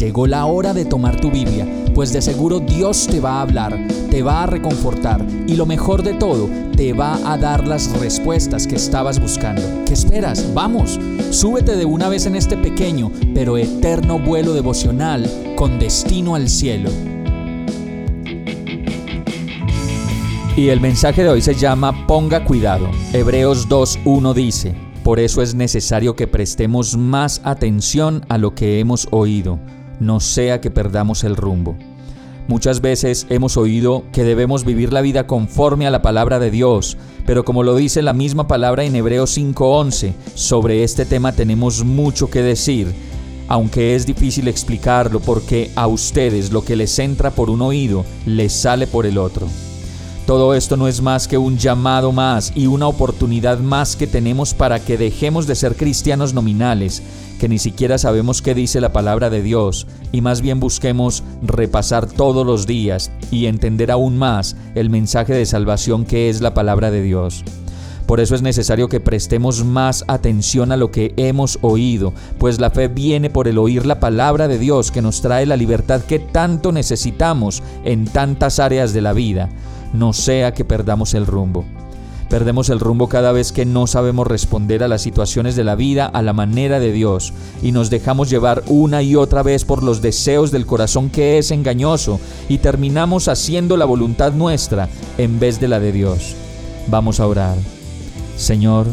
Llegó la hora de tomar tu Biblia, pues de seguro Dios te va a hablar, te va a reconfortar y lo mejor de todo, te va a dar las respuestas que estabas buscando. ¿Qué esperas? Vamos, súbete de una vez en este pequeño pero eterno vuelo devocional con destino al cielo. Y el mensaje de hoy se llama Ponga cuidado. Hebreos 2.1 dice, Por eso es necesario que prestemos más atención a lo que hemos oído no sea que perdamos el rumbo. Muchas veces hemos oído que debemos vivir la vida conforme a la palabra de Dios, pero como lo dice la misma palabra en Hebreos 5:11, sobre este tema tenemos mucho que decir, aunque es difícil explicarlo porque a ustedes lo que les entra por un oído les sale por el otro. Todo esto no es más que un llamado más y una oportunidad más que tenemos para que dejemos de ser cristianos nominales, que ni siquiera sabemos qué dice la palabra de Dios, y más bien busquemos repasar todos los días y entender aún más el mensaje de salvación que es la palabra de Dios. Por eso es necesario que prestemos más atención a lo que hemos oído, pues la fe viene por el oír la palabra de Dios que nos trae la libertad que tanto necesitamos en tantas áreas de la vida no sea que perdamos el rumbo. Perdemos el rumbo cada vez que no sabemos responder a las situaciones de la vida a la manera de Dios y nos dejamos llevar una y otra vez por los deseos del corazón que es engañoso y terminamos haciendo la voluntad nuestra en vez de la de Dios. Vamos a orar. Señor,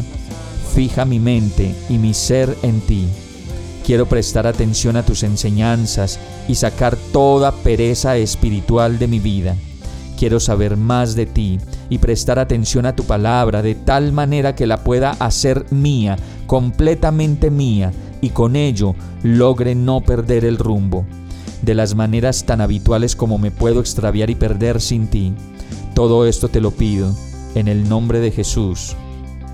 fija mi mente y mi ser en ti. Quiero prestar atención a tus enseñanzas y sacar toda pereza espiritual de mi vida. Quiero saber más de ti y prestar atención a tu palabra de tal manera que la pueda hacer mía, completamente mía, y con ello logre no perder el rumbo, de las maneras tan habituales como me puedo extraviar y perder sin ti. Todo esto te lo pido, en el nombre de Jesús.